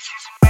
This is